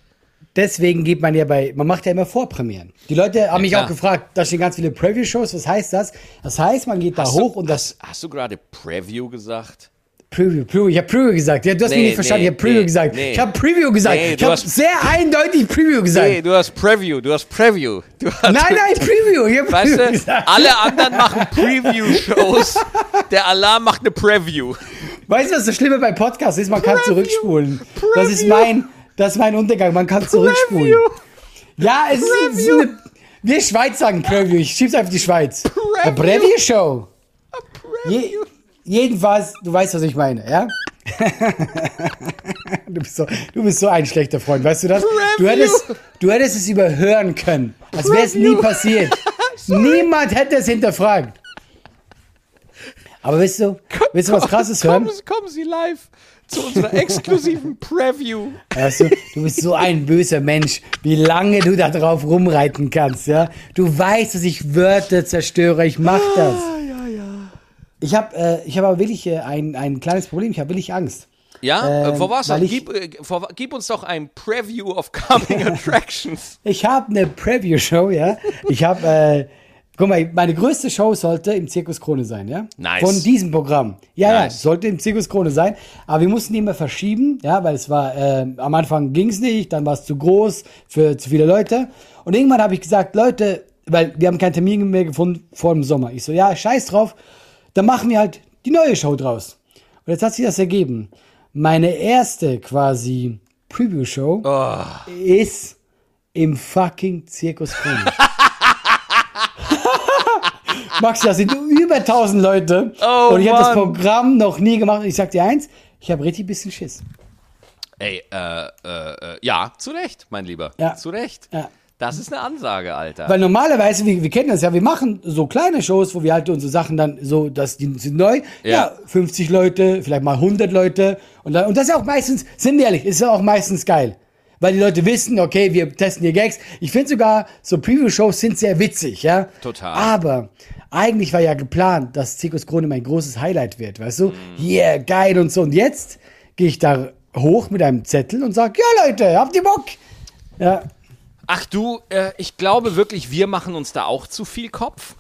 Deswegen geht man ja bei, man macht ja immer Vorpremieren. Die Leute haben mich klar. auch gefragt, da stehen ganz viele Preview-Shows, was heißt das? Das heißt, man geht da Hast hoch du, und das hast, hast du gerade Preview gesagt? Preview, Preview, ich habe Preview gesagt. Ja, du hast Nee, mich nicht verstanden, nee, ich habe Preview nee, gesagt. Ich habe Preview gesagt. Ich habe sehr eindeutig Preview gesagt. Nee, du hast Preview, du hast Preview. Du hast, nein, nein, [laughs] Preview. Ich hab Weißt Preview du, gesagt. alle anderen machen Preview-Shows, der Alarm macht eine Preview. Weißt du, was das Schlimme bei Podcasts ist? Man kann Preview. zurückspulen. Das ist Preview. mein, das ist mein Untergang. Man kann zurückspulen. Ja, es ist, Preview. eine, wir Schweiz sagen Preview. Ich schieb's auf die Schweiz. Eine Preview. Preview-Show. Je, jedenfalls, du weißt, was ich meine, ja? [laughs] du, bist so, du bist so ein schlechter Freund, weißt du das? Du hättest, du hättest es überhören können, als wäre es nie passiert. [laughs] Niemand hätte es hinterfragt. Aber weißt du, willst du was krasses hören? Kommen, Sie- kommen Sie live zu unserer exklusiven [laughs] Preview. Weißt du, du bist so ein böser Mensch, wie lange du da drauf rumreiten kannst, ja? Du weißt, dass ich Wörter zerstöre, ich mach das. Ja, ja. Ich habe äh, ich hab aber wirklich äh, ein, ein kleines Problem, ich habe wirklich Angst. Ja, Ähm, äh, vor was? ich- Gib, äh, vor, gib uns doch ein Preview of Coming [laughs] Attractions. Ich habe eine Preview-Show, ja? Ich habe, äh, guck mal, meine größte Show sollte im Zirkus Krone sein, ja? Nice. Von diesem Programm. Ja, ja, Nice. sollte im Zirkus Krone sein. Aber wir mussten die immer verschieben, ja, weil es war, äh, am Anfang ging's nicht, dann war es zu groß für zu viele Leute. Und irgendwann habe ich gesagt, Leute, weil wir haben keinen Termin mehr gefunden vor dem Sommer. Ich so, ja, scheiß drauf, dann machen wir halt die neue Show draus. Und jetzt hat sich das ergeben. Meine erste quasi Preview-Show Oh. ist im fucking Zirkus Krone. [laughs] [laughs] Max, das sind über 1000 Leute. Oh, und ich habe das. Programm noch nie gemacht. Ich sag dir eins, ich habe richtig bisschen Schiss. Ey, äh, äh, äh, ja, zu Recht, mein Lieber. Ja. Zu Recht. Ja. Das ist eine Ansage, Alter. Weil normalerweise, wir, wir kennen das ja, wir machen so kleine Shows, wo wir halt unsere Sachen dann so, dass die sind neu, ja, Ja. 50 Leute, vielleicht mal 100 Leute und dann, und das ist ja auch meistens, sind wir ehrlich, ist ja auch meistens geil. Weil die Leute wissen, okay, wir testen hier Gags. Ich finde sogar, so Preview-Shows sind sehr witzig, ja. Total. Aber eigentlich war ja geplant, dass Zirkus Krone mein großes Highlight wird, weißt du? Mhm. Yeah, geil und so. Und jetzt gehe ich da hoch mit einem Zettel und sag, ja Leute, habt ihr Bock? Ja, Ach du, äh, ich glaube wirklich, wir machen uns da auch zu viel Kopf.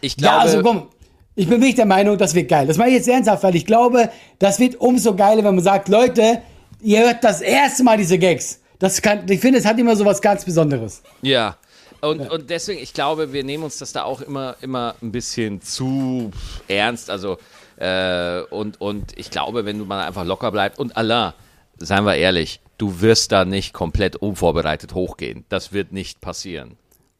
Ich glaube, Ja, also komm, ich bin wirklich der Meinung, das wird geil. Das mache ich jetzt ernsthaft, weil ich glaube, das wird umso geiler, wenn man sagt, Leute, ihr hört das erste Mal diese Gags. Das kann, ich finde, es hat immer so was ganz Besonderes. Ja. Und, und deswegen, ich glaube, wir nehmen uns das da auch immer, immer ein bisschen zu ernst. Also, äh, und, und ich glaube, wenn du mal einfach locker bleibst und Alain, seien wir ehrlich, du wirst da nicht komplett unvorbereitet hochgehen. Das wird nicht passieren.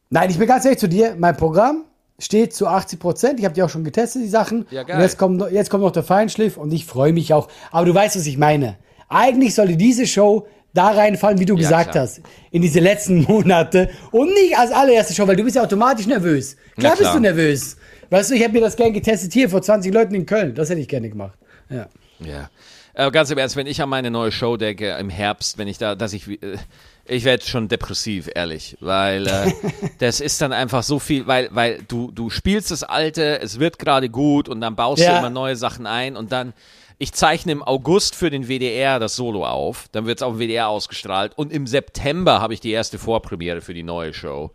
Nein, ich bin ganz ehrlich zu dir, mein Programm steht zu 80 Prozent. Ich habe die auch schon getestet, die Sachen. Ja, geil. Und jetzt kommt, noch- jetzt kommt noch der Feinschliff und ich freue mich auch. Aber du weißt, was ich meine. Eigentlich sollte diese Show da reinfallen, wie du Ja, gesagt klar. hast, in diese letzten Monate und nicht als allererste Show, weil du bist ja automatisch nervös. Klar, Na klar. bist du nervös. Weißt du, ich habe mir das gern getestet hier vor 20 Leuten in Köln. Das hätte ich gerne gemacht. Ja. Ja. Äh, ganz im Ernst, wenn ich an meine neue Show denke im Herbst, wenn ich da, dass ich, äh, ich werde schon depressiv, ehrlich, weil äh, [laughs] das ist dann einfach so viel, weil, weil du, du spielst das Alte, es wird gerade gut und dann baust du Ja. immer neue Sachen ein und dann, ich zeichne im August für den WDR das Solo auf, dann wird es auf dem WDR ausgestrahlt und im September habe ich die erste Vorpremiere für die neue Show.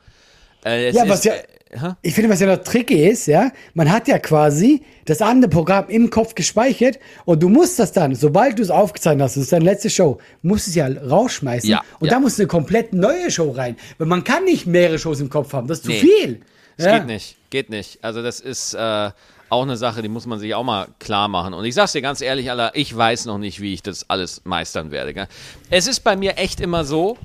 Äh, Ja, ist, was ja, äh, ich finde, was ja noch tricky ist, ja, man hat ja quasi das andere Programm im Kopf gespeichert und du musst das dann, sobald du es aufgezeichnet hast, das ist deine letzte Show, musst du es ja rausschmeißen Ja, und ja. da muss eine komplett neue Show rein, weil man kann nicht mehrere Shows im Kopf haben, das ist zu Nee. viel. Das ja. geht nicht, geht nicht. Also das ist äh, auch eine Sache, die muss man sich auch mal klar machen. Und ich sag's dir ganz ehrlich, Alter, ich weiß noch nicht, wie ich das alles meistern werde. Gell? Es ist bei mir echt immer so,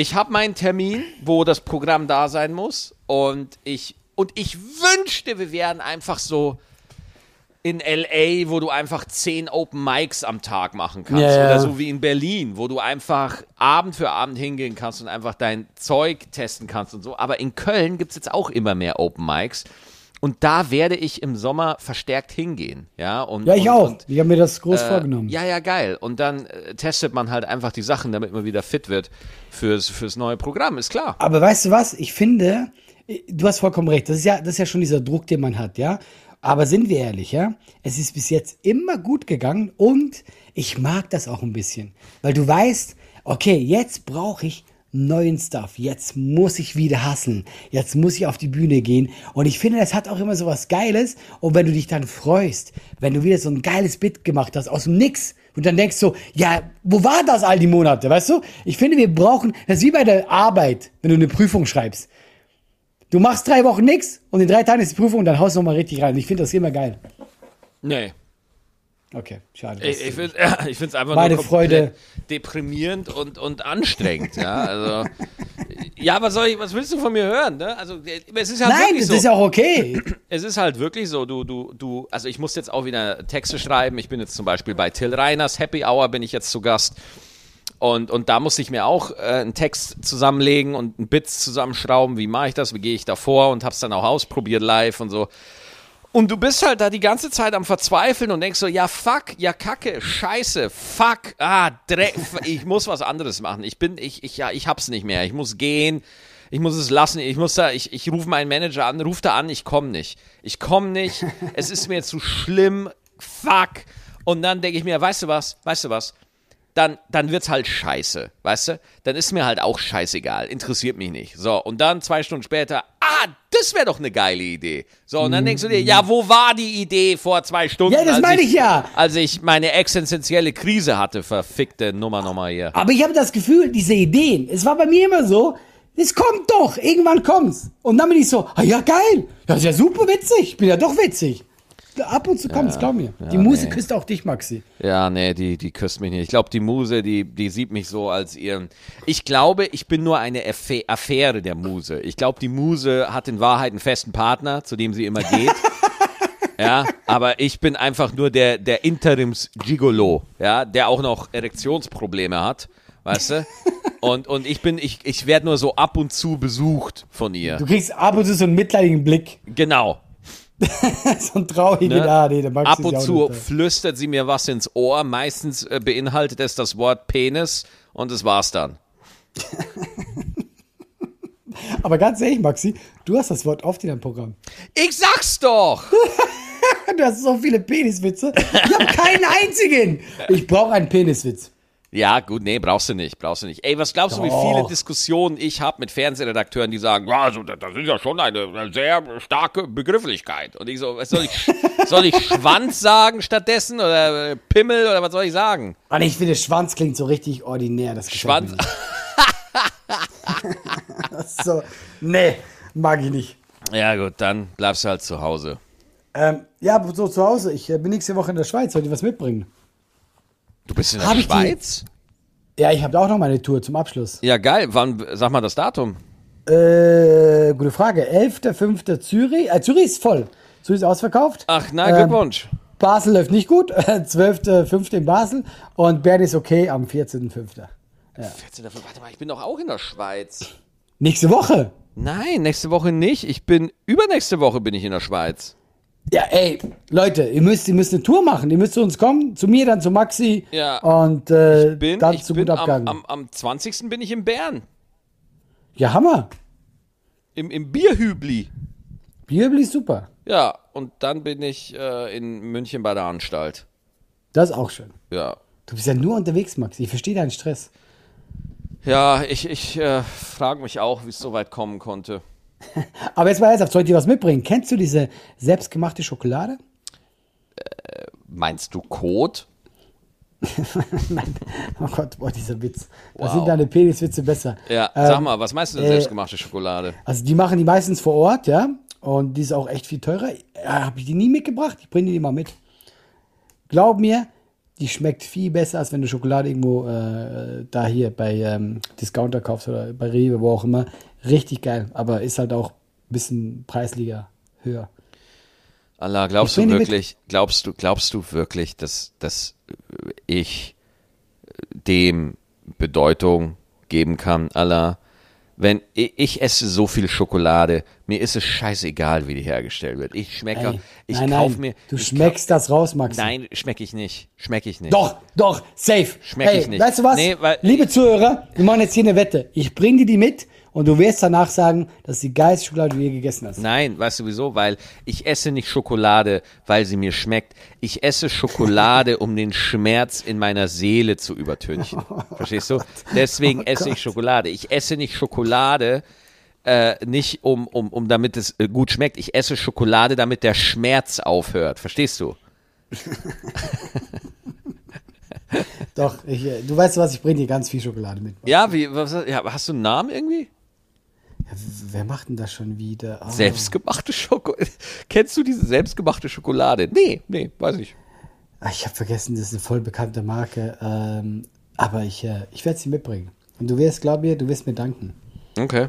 ich habe meinen Termin, wo das Programm da sein muss und ich und ich wünschte, wir wären einfach so in LA, wo du einfach zehn Open Mics am Tag machen kannst. Ja. Oder so wie in Berlin, wo du einfach Abend für Abend hingehen kannst und einfach dein Zeug testen kannst und so. Aber in Köln gibt's jetzt auch immer mehr Open Mics. Und da werde ich im Sommer verstärkt hingehen. Ja, und, Ja, ich und, auch. Und, ich habe mir das groß äh, vorgenommen. Ja, ja, geil. Und dann äh, testet man halt einfach die Sachen, damit man wieder fit wird fürs, fürs neue Programm, ist klar. Aber weißt du was? Ich finde, du hast vollkommen recht. Das ist ja, das ist ja schon dieser Druck, den man hat, ja. Aber sind wir ehrlich, ja? Es ist bis jetzt immer gut gegangen und ich mag das auch ein bisschen. Weil du weißt, okay, jetzt brauche ich neuen Stuff. Jetzt muss ich wieder hasseln. Jetzt muss ich auf die Bühne gehen. Und ich finde, das hat auch immer so was Geiles. Und wenn du dich dann freust, wenn du wieder so ein geiles Bit gemacht hast aus dem Nix, und dann denkst du, ja, wo war das all die Monate, weißt du? Ich finde, wir brauchen, das ist wie bei der Arbeit, wenn du eine Prüfung schreibst. Du machst drei Wochen nix und in drei Tagen ist die Prüfung und dann haust du nochmal richtig rein. Ich finde das immer geil. Nee. Okay, schade. Ich, [laughs] ich finde find's einfach Meine nur Freude. deprimierend und, und anstrengend. ja, also, [laughs] ja, was soll ich, was willst du von mir hören? Ne? Also, es ist halt Nein, das so. ist ja auch okay. [clears throat] Es ist halt wirklich so, du, du, du, also ich muss jetzt auch wieder Texte schreiben. Ich bin jetzt zum Beispiel bei Till Reiners Happy Hour bin ich jetzt zu Gast. Und, und da musste ich mir auch äh, einen Text zusammenlegen und einen Bits zusammenschrauben. Wie mache ich das? Wie gehe ich da vor? Und hab's dann auch ausprobiert live und so. Und du bist halt da die ganze Zeit am Verzweifeln und denkst so, ja fuck, ja kacke, scheiße, fuck, ah, Dreck, ich muss was anderes machen. Ich bin, ich, ich, ja, ich hab's nicht mehr. Ich muss gehen, ich muss es lassen, ich muss da, ich, ich rufe meinen Manager an, ruf da an, ich komm nicht. Ich komm nicht, es ist mir zu schlimm, fuck. Und dann denke ich mir, weißt du was, weißt du was, dann, dann wird's halt scheiße, weißt du? Dann ist mir halt auch scheißegal, interessiert mich nicht. So, und dann zwei Stunden später, ah, das wäre doch eine geile Idee. So, und dann denkst du dir, ja, wo war die Idee vor zwei Stunden? Ja, das meine ich ja. Als ich meine existenzielle Krise hatte, verfickte Nummer nochmal hier. Aber ich habe das Gefühl, diese Ideen, es war bei mir immer so, es kommt doch, irgendwann kommt's. Und dann bin ich so, ah ja, geil, das ist ja super witzig, ich bin ja doch witzig. Ab und zu kommt's, glaub mir. die Muse nee. küsst auch dich, Maxi. Ja, nee, die, die küsst mich nicht. Ich glaube, die Muse, die, die sieht mich so als ihren. Ich glaube, ich bin nur eine Affäre der Muse. Ich glaube, die Muse hat in Wahrheit einen festen Partner, zu dem sie immer geht. [laughs] ja, aber ich bin einfach nur der, der Interims-Gigolo, ja, der auch noch Erektionsprobleme hat, weißt du? [laughs] Und, und ich bin, ich, ich werde nur so ab und zu besucht von ihr. Du kriegst ab und zu so einen mitleidigen Blick. Genau. [laughs] so ein trauriger, Ne? ah, nee, der Max Ab und zu nicht da. flüstert sie mir was ins Ohr. Meistens äh, beinhaltet es das Wort Penis und das war's dann. [laughs] Aber ganz ehrlich, Maxi, du hast das Wort oft in deinem Programm. Ich sag's doch! [laughs] Du hast so viele Peniswitze. Ich habe keinen einzigen. Ich brauche einen Peniswitz. Ja, gut, nee, brauchst du nicht, brauchst du nicht. Ey, was glaubst du, wie viele. Diskussionen ich habe mit Fernsehredakteuren, die sagen, ja, also, das ist ja schon eine, eine sehr starke Begrifflichkeit. Und ich so, was soll ich, [laughs] soll ich Schwanz sagen stattdessen oder äh, Pimmel oder was soll ich sagen? Und ich finde, Schwanz klingt so richtig ordinär. Das Schwanz. [laughs] So, nee, mag ich nicht. ja gut, dann bleibst du halt zu Hause. Ähm, ja, so zu Hause. Ich äh, bin nächste Woche in der Schweiz. Soll ich was mitbringen? Du bist in der Hab ich Schweiz? Ja, ich habe auch noch meine Tour zum Abschluss. Ja, geil. Wann, sag mal das Datum. Äh, gute Frage. 11.05. Zürich. Äh, Zürich ist voll. Zürich ist ausverkauft. Ach, na, Ähm, Glückwunsch. Basel läuft nicht gut. [laughs] 12.05. in Basel. Und Bern ist okay am 14.05. 14. Warte mal, ich bin doch auch in der Schweiz. Nächste Woche. Nein, nächste Woche nicht. Ich bin, übernächste Woche bin ich in der Schweiz. Ja, ey, Leute, ihr müsst, ihr müsst eine Tour machen. Ihr müsst zu uns kommen. Zu mir, dann zu Maxi. Ja. Und äh, Bin, dann ich zu bin gut Abgang. am, am, am 20. bin ich in Bern. ja, Hammer. Im, im Bierhübli. Bierbli ist super. Ja, und dann bin ich äh, in München bei der Anstalt. Das ist auch schön. Ja. Du bist ja nur unterwegs, Maxi. Ich verstehe deinen Stress. Ja, ich, ich äh, frage mich auch, wie es so weit kommen konnte. [laughs] Aber jetzt mal ernsthaft, soll ich dir was mitbringen? Kennst du diese selbstgemachte Schokolade? Meinst du Kot? [laughs] Nein. Oh Gott, boah, dieser Witz. Da Wow. sind deine Peniswitze besser. Ja, Ähm, sag mal, was meinst du denn äh, selbstgemachte Schokolade? Also die machen die meistens vor Ort, ja. Und die ist auch echt viel teurer. Ja, Habe ich die nie mitgebracht? Ich bringe die mal mit. Glaub mir, die schmeckt viel besser, als wenn du Schokolade irgendwo äh, da hier bei ähm, Discounter kaufst oder bei Rewe, wo auch immer. Richtig geil, aber ist halt auch ein bisschen preislicher höher. Allah, glaubst du wirklich, glaubst du, glaubst du wirklich, dass, dass ich dem Bedeutung geben kann, Allah? Wenn ich, ich esse so viel Schokolade, mir ist es scheißegal, wie die hergestellt wird. Ich schmecke, Ey, ich nein, kauf nein, mir. Du schmeckst das raus, Max. Kauf, nein, schmecke ich nicht. Schmecke ich nicht. Doch, doch, safe. Schmeck hey, ich nicht. Weißt du was? Nee, weil- Liebe Zuhörer, wir machen jetzt hier eine Wette. Ich bring dir die mit und du wirst danach sagen, das ist die geilste Schokolade, die du je gegessen hast. Nein, weißt du wieso? Weil ich esse nicht Schokolade, weil sie mir schmeckt. Ich esse Schokolade, um den Schmerz in meiner Seele zu übertünchen. [laughs] Verstehst du? Deswegen esse ich Schokolade. Ich esse nicht Schokolade, äh, nicht um, um, um damit es äh, gut schmeckt. Ich esse Schokolade, damit der Schmerz aufhört. Verstehst du? [laughs] Doch, ich, äh, du weißt was, ich bring dir ganz viel Schokolade mit. Ja, wie, was, ja, hast du einen Namen irgendwie? Wer macht denn das schon wieder? Ah. Selbstgemachte Schokolade. [laughs] Kennst du diese selbstgemachte Schokolade? Nee, nee, weiß ich. Ah, Ich habe vergessen, das ist eine voll bekannte Marke. Ähm, aber ich, äh, ich werde sie mitbringen. Und du wirst, glaub mir, du wirst mir danken. Okay.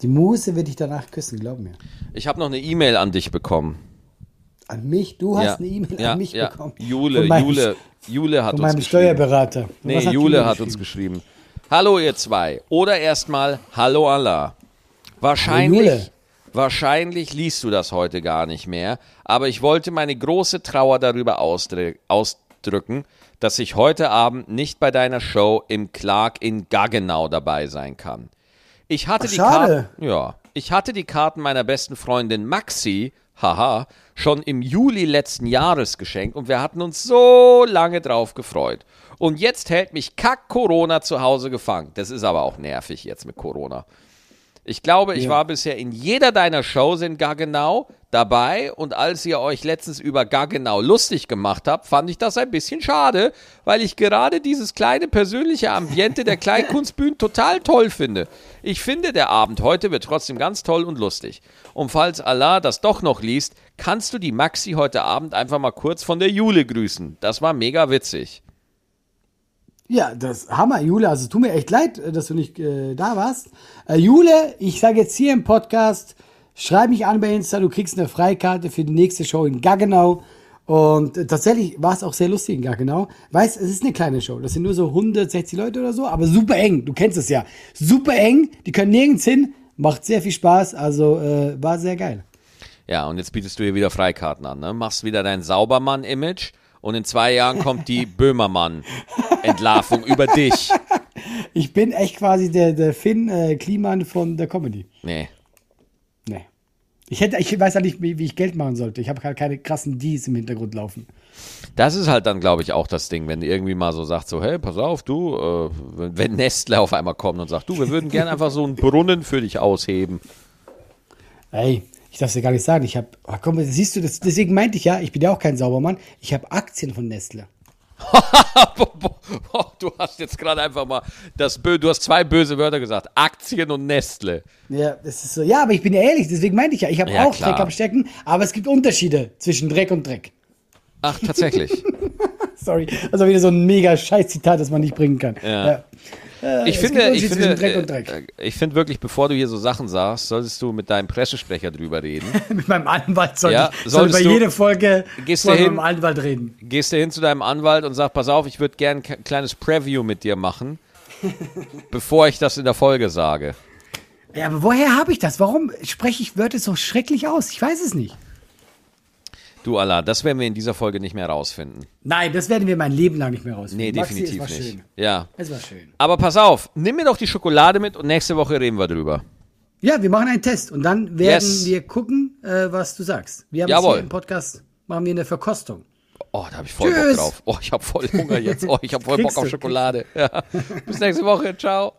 Die Muse wird dich danach küssen, glaub mir. Ich habe noch eine E-Mail an dich bekommen. An mich? Du hast ja. eine E-Mail ja, an mich ja. bekommen. Jule, meinem- Jule, Jule hat Von uns meinem geschrieben. Steuerberater. Und Nee, was hat Jule hat uns geschrieben. Hallo ihr zwei. Oder erstmal Hallo Allah. Wahrscheinlich, wahrscheinlich liest du das heute gar nicht mehr, aber ich wollte meine große Trauer darüber ausdrü ausdrücken, dass ich heute Abend nicht bei deiner Show im Clark in Gaggenau dabei sein kann. Ich hatte Ach, die. Karten, ja, ich hatte die Karten meiner besten Freundin Maxi, haha, schon im Juli letzten Jahres geschenkt und wir hatten uns so lange drauf gefreut. Und jetzt hält mich Kack Corona zu Hause gefangen. Das ist aber auch nervig jetzt mit Corona. Ich glaube, ich Ja. war bisher in jeder deiner Shows in Gaggenau dabei und als ihr euch letztens über Gaggenau lustig gemacht habt, fand ich das ein bisschen schade, weil ich gerade dieses kleine persönliche Ambiente der Kleinkunstbühnen [laughs] total toll finde. Ich finde, der Abend heute wird trotzdem ganz toll und lustig. Und falls Allah das doch noch liest, kannst du die Maxi heute Abend einfach mal kurz von der Jule grüßen. Das war mega witzig. Ja, das Hammer, Jule. Also tut mir echt leid, äh, dass du nicht äh, da warst. Äh, Jule, ich sage jetzt hier im Podcast, schreib mich an bei Insta, du kriegst eine Freikarte für die nächste Show in Gaggenau. Und äh, tatsächlich war es auch sehr lustig, ja genau. Weißt, es ist eine kleine Show. Das sind nur so 160 Leute oder so, aber super eng. Du kennst es ja. Super eng. Die können nirgends hin. Macht sehr viel Spaß. Also äh, war sehr geil. Ja, und jetzt bietest du hier wieder Freikarten an, ne? Machst wieder dein Saubermann-Image und in zwei Jahren kommt die Böhmermann-Entlarvung über dich. [laughs] Ich bin echt quasi der, der Finn äh, Kliman von der Comedy. Nee. Nee. Ich hätte, ich weiß ja nicht, wie, wie ich Geld machen sollte. Ich habe halt keine krassen Ds im Hintergrund laufen. Das ist halt dann, glaube ich, auch das Ding, wenn irgendwie mal so sagt, so, hey, pass auf, du, äh, wenn- wenn Nestle auf einmal kommt und sagt, du, wir würden gerne einfach so einen Brunnen für dich ausheben. Ey, ich darf es dir gar nicht sagen. Ich habe, oh, komm, siehst du, das, deswegen meinte ich ja, ich bin ja auch kein Saubermann. Ich habe Aktien von Nestle. [laughs] du hast jetzt gerade einfach mal das Bö du hast zwei böse Wörter gesagt, Aktien und Nestle. Ja, das ist so. Ja, aber ich bin ja ehrlich, deswegen meinte ich ja, ich habe Ja, auch klar. Dreck am Stecken, aber es gibt Unterschiede zwischen Dreck und Dreck. Ach, tatsächlich. [laughs] Sorry, also wieder so ein mega scheiß Zitat, das man nicht bringen kann. Ja. Äh, Ich es finde, ich finde, Dreck und Dreck. äh, ich finde wirklich, bevor du hier so Sachen sagst, solltest du mit deinem Pressesprecher drüber reden. [laughs] Mit meinem Anwalt soll Ja, ich soll bei jeder Folge Gehst mit hin? dem Anwalt reden. Gehst du hin zu deinem Anwalt und sagst, pass auf, ich würde gern ein kleines Preview mit dir machen, [laughs] bevor ich das in der Folge sage. Ja, aber woher habe ich das? Warum spreche ich Wörter so schrecklich aus? Ich weiß es nicht. Du Allah, das werden wir in dieser Folge nicht mehr rausfinden. Nein, das werden wir mein Leben lang nicht mehr rausfinden. Nee, Maxi, definitiv es war nicht. Schön. Ja. Es war schön. Aber pass auf, nimm mir doch die Schokolade mit und nächste Woche reden wir drüber. Ja, wir machen einen Test und dann werden Yes. wir gucken, äh, was du sagst. Wir haben Jawohl. hier im Podcast, machen wir eine Verkostung. Oh, da habe ich voll Tschüss. Bock drauf. Oh, ich habe voll Hunger jetzt. Oh, ich habe voll Bock auf Schokolade. Ja. Bis nächste Woche. Ciao.